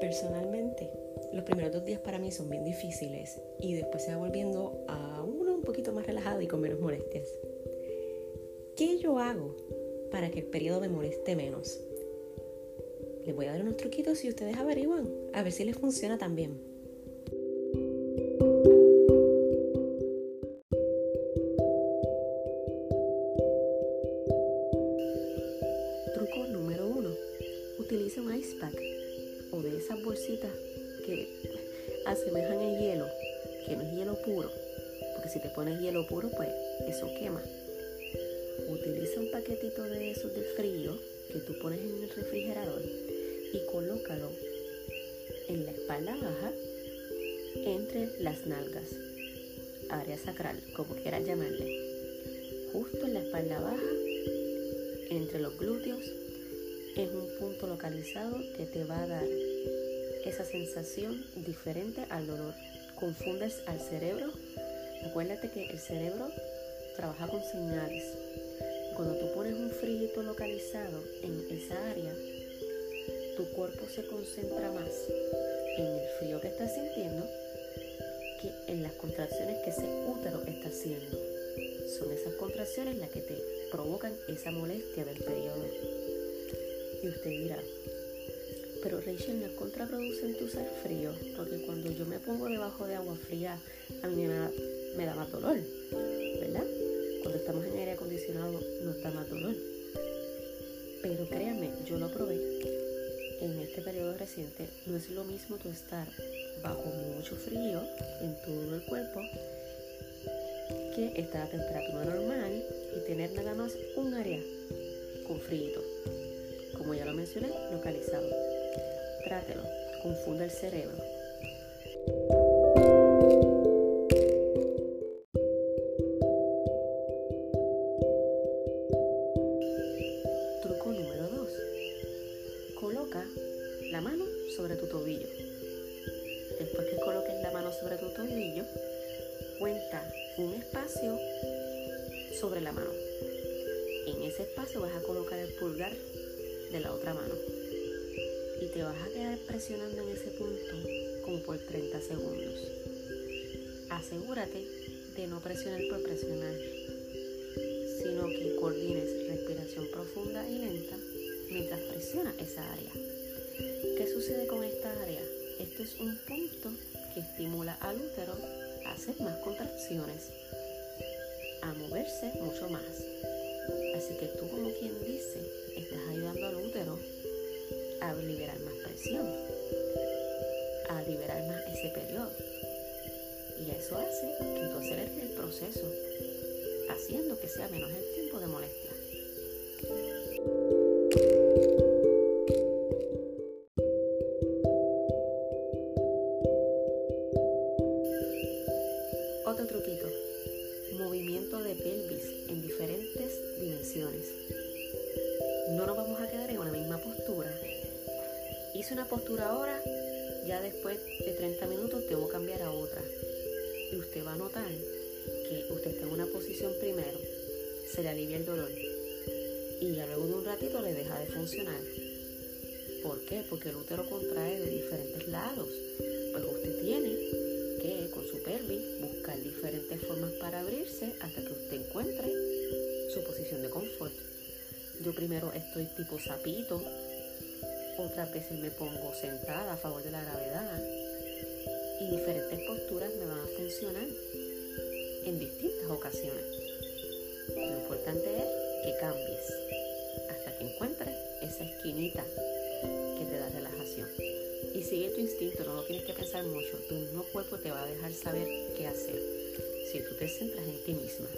Personalmente, los primeros dos días para mí son bien difíciles y después se va volviendo a uno un poquito más relajado y con menos molestias. ¿Qué yo hago para que el periodo me moleste menos? Les voy a dar unos truquitos y ustedes averiguan a ver si les funciona también. El hielo, que no es hielo puro, porque si te pones hielo puro, pues eso quema. Utiliza un paquetito de esos de frío que tú pones en el refrigerador y colócalo en la espalda baja entre las nalgas, área sacral, como quieras llamarle, justo en la espalda baja, entre los glúteos es un punto localizado que te va a dar esa sensación diferente al dolor. Confundes al cerebro. Acuérdate que el cerebro trabaja con señales. Cuando tú pones un frío localizado en esa área, tu cuerpo se concentra más en el frío que estás sintiendo que en las contracciones que ese útero está haciendo. Son esas contracciones las que te provocan esa molestia del periodo. Y usted dirá, pero Rachel, ¿no es contraproducente usar frío? Porque cuando yo me pongo debajo de agua fría, a mí me da, más dolor, ¿verdad? Cuando estamos en aire acondicionado nos da más dolor. Pero créanme, yo lo probé en este periodo reciente. No es lo mismo tú estar bajo mucho frío en todo el cuerpo que estar a temperatura normal y tener nada más un área con frío como ya lo mencioné, localizado. Trátelo, confunda el cerebro. Truco número 2. Coloca la mano sobre tu tobillo. Después que coloques la mano sobre tu tobillo, cuenta un espacio sobre la mano. En ese espacio vas a colocar el pulgar de la otra mano. Te vas a quedar presionando en ese punto como por 30 segundos. Asegúrate de no presionar por presionar, sino que coordines respiración profunda y lenta mientras presiona esa área. ¿Qué sucede con esta área? Esto es un punto que estimula al útero a hacer más contracciones, a moverse mucho más. Así que tú como quien dice, estás ayudando al útero a liberar más presión, a liberar más ese periodo. Y eso hace que tú aceleres el proceso, haciendo que sea menos el tiempo de molestia. Otro truquito, movimiento de pelvis en diferentes dimensiones. No nos vamos a quedar en una misma postura. Hice una postura ahora, ya después de 30 minutos debo cambiar a otra. Y usted va a notar que usted está en una posición primero, se le alivia el dolor y ya luego de un ratito le deja de funcionar. ¿Por qué? Porque el útero contrae de diferentes lados. Pues usted tiene que con su pelvis buscar diferentes formas para abrirse hasta que usted encuentre su posición de confort. Yo primero estoy tipo sapito, otras veces me pongo sentada a favor de la gravedad y diferentes posturas me van a funcionar en distintas ocasiones. Lo importante es que cambies hasta que encuentres esa esquinita que te da relajación. Y sigue tu instinto, no lo tienes que pensar mucho. Tu mismo cuerpo te va a dejar saber qué hacer si tú te centras en ti misma.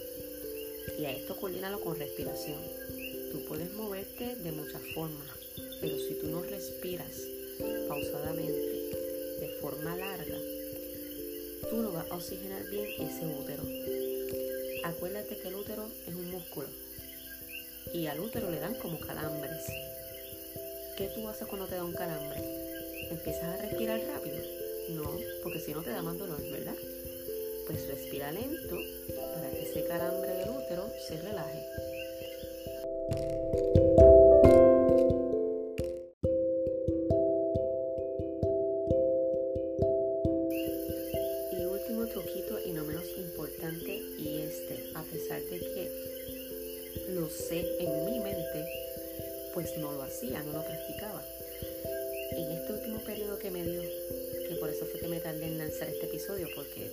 Y a esto coordínalo con respiración. Tú puedes moverte de muchas formas, pero si tú no respiras pausadamente, de forma larga, tú no vas a oxigenar bien ese útero. Acuérdate que el útero es un músculo y al útero le dan como calambres. ¿Qué tú haces cuando te da un calambre? ¿Empiezas a respirar rápido? No, porque si no te da más dolor, ¿verdad? Pues respira lento para que ese calambre del útero se relaje. último truquito y no menos importante y este, a pesar de que lo sé en mi mente, pues no lo hacía, no lo practicaba. En este último periodo que me dio, que por eso fue que me tardé en lanzar este episodio, porque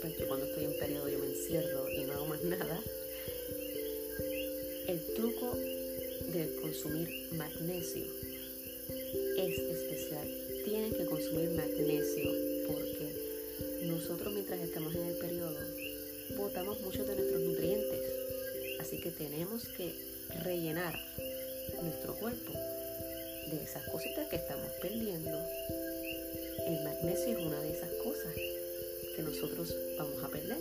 pues, yo cuando estoy en periodo yo me encierro y no hago más nada, el truco de consumir magnesio es especial. Tienen que consumir magnesio porque nosotros mientras estamos en el periodo botamos muchos de nuestros nutrientes. Así que tenemos que rellenar nuestro cuerpo de esas cositas que estamos perdiendo. El magnesio es una de esas cosas que nosotros vamos a perder.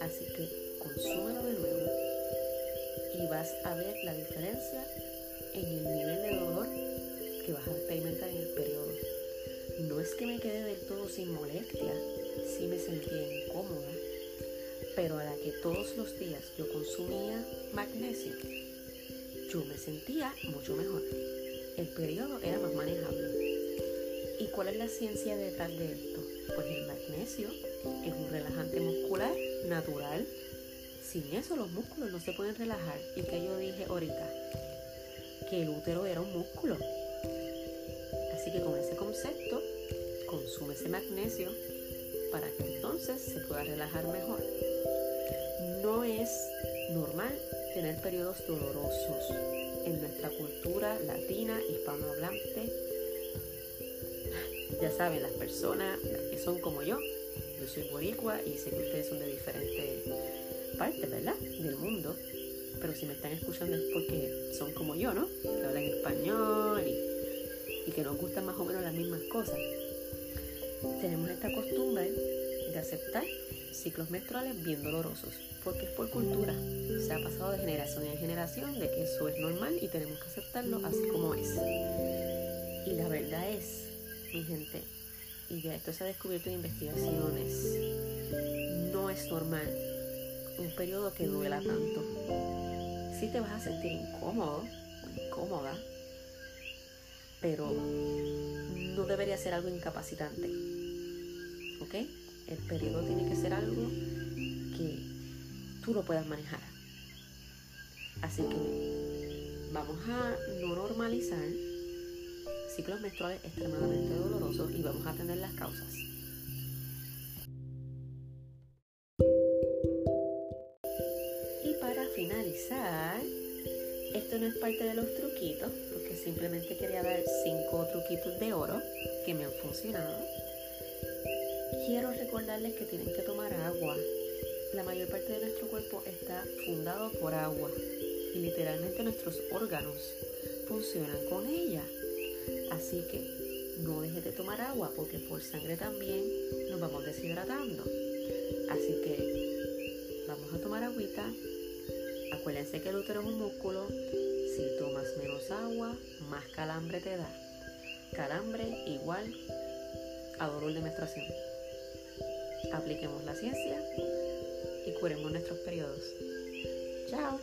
Así que consúmelo de nuevo y vas a ver la diferencia en el nivel de dolor que vas a experimentar en el periodo. No es que me quede del todo sin molestia, sí me sentía incómoda, pero a la que todos los días yo consumía magnesio, yo me sentía mucho mejor. El periodo era más manejable. ¿Y cuál es la ciencia detrás de esto? Pues el magnesio es un relajante muscular natural. Sin eso los músculos no se pueden relajar. Y que yo dije ahorita, que el útero era un músculo. Así que con ese concepto, consume ese magnesio para que entonces se pueda relajar mejor. No es normal tener periodos dolorosos en nuestra cultura latina, hispanohablante. Ya saben, las personas que son como yo, yo soy boricua y sé que ustedes son de diferentes partes, ¿verdad? Del mundo. Pero si me están escuchando es porque son como yo, ¿no? Que hablan español y, y que nos gustan más o menos las mismas cosas. Tenemos esta costumbre de aceptar ciclos menstruales bien dolorosos, porque es por cultura. Se ha pasado de generación en generación de que eso es normal y tenemos que aceptarlo así como es. Y la verdad es, mi gente, y ya esto se ha descubierto en investigaciones, no es normal un periodo que duela tanto. Sí te vas a sentir incómodo, incómoda, pero no debería ser algo incapacitante. ¿Ok? El periodo tiene que ser algo que tú lo puedas manejar. Así que vamos a no normalizar ciclos menstruales extremadamente dolorosos y vamos a atender las causas. Y para finalizar, esto no es parte de los truquitos, porque simplemente quería dar cinco truquitos de oro que me han funcionado. Quiero recordarles que tienen que tomar agua. La mayor parte de nuestro cuerpo está fundado por agua y literalmente nuestros órganos funcionan con ella. Así que no dejes de tomar agua porque por sangre también nos vamos deshidratando. Así que vamos a tomar agüita. Acuérdense que el útero es un músculo. Si tomas menos agua, más calambre te da. Calambre igual a dolor de menstruación. Apliquemos la ciencia y curemos nuestros periodos. Chao.